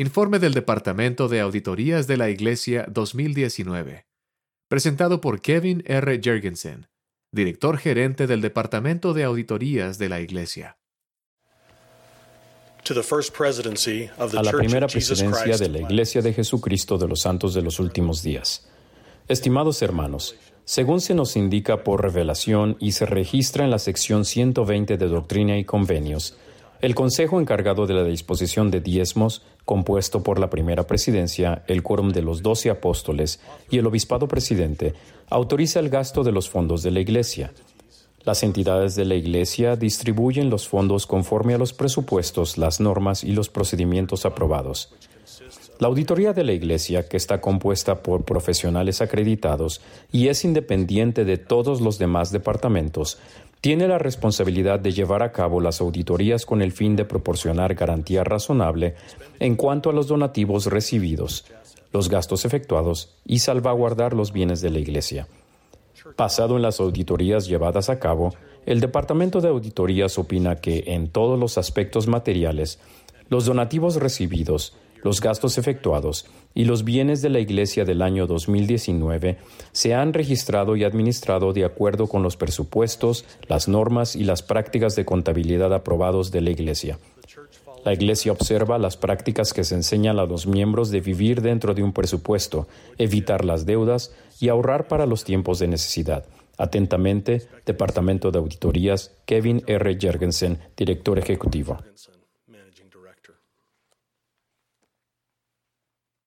Informe del Departamento de Auditorías de la Iglesia 2019. Presentado por Kevin R. Jergensen, director gerente del Departamento de Auditorías de la Iglesia. A la primera presidencia de la Iglesia de Jesucristo de los Santos de los Últimos Días. Estimados hermanos, según se nos indica por revelación y se registra en la sección 120 de Doctrina y Convenios, el Consejo encargado de la disposición de diezmos, compuesto por la primera presidencia, el quórum de los doce apóstoles y el obispado presidente, autoriza el gasto de los fondos de la Iglesia. Las entidades de la Iglesia distribuyen los fondos conforme a los presupuestos, las normas y los procedimientos aprobados. La auditoría de la Iglesia, que está compuesta por profesionales acreditados y es independiente de todos los demás departamentos, tiene la responsabilidad de llevar a cabo las auditorías con el fin de proporcionar garantía razonable en cuanto a los donativos recibidos, los gastos efectuados y salvaguardar los bienes de la Iglesia. Pasado en las auditorías llevadas a cabo, el Departamento de Auditorías opina que en todos los aspectos materiales, los donativos recibidos, los gastos efectuados y los bienes de la Iglesia del año 2019 se han registrado y administrado de acuerdo con los presupuestos, las normas y las prácticas de contabilidad aprobados de la Iglesia. La Iglesia observa las prácticas que se enseñan a los miembros de vivir dentro de un presupuesto, evitar las deudas y ahorrar para los tiempos de necesidad. Atentamente, Departamento de Auditorías, Kevin R. Jergensen, director ejecutivo.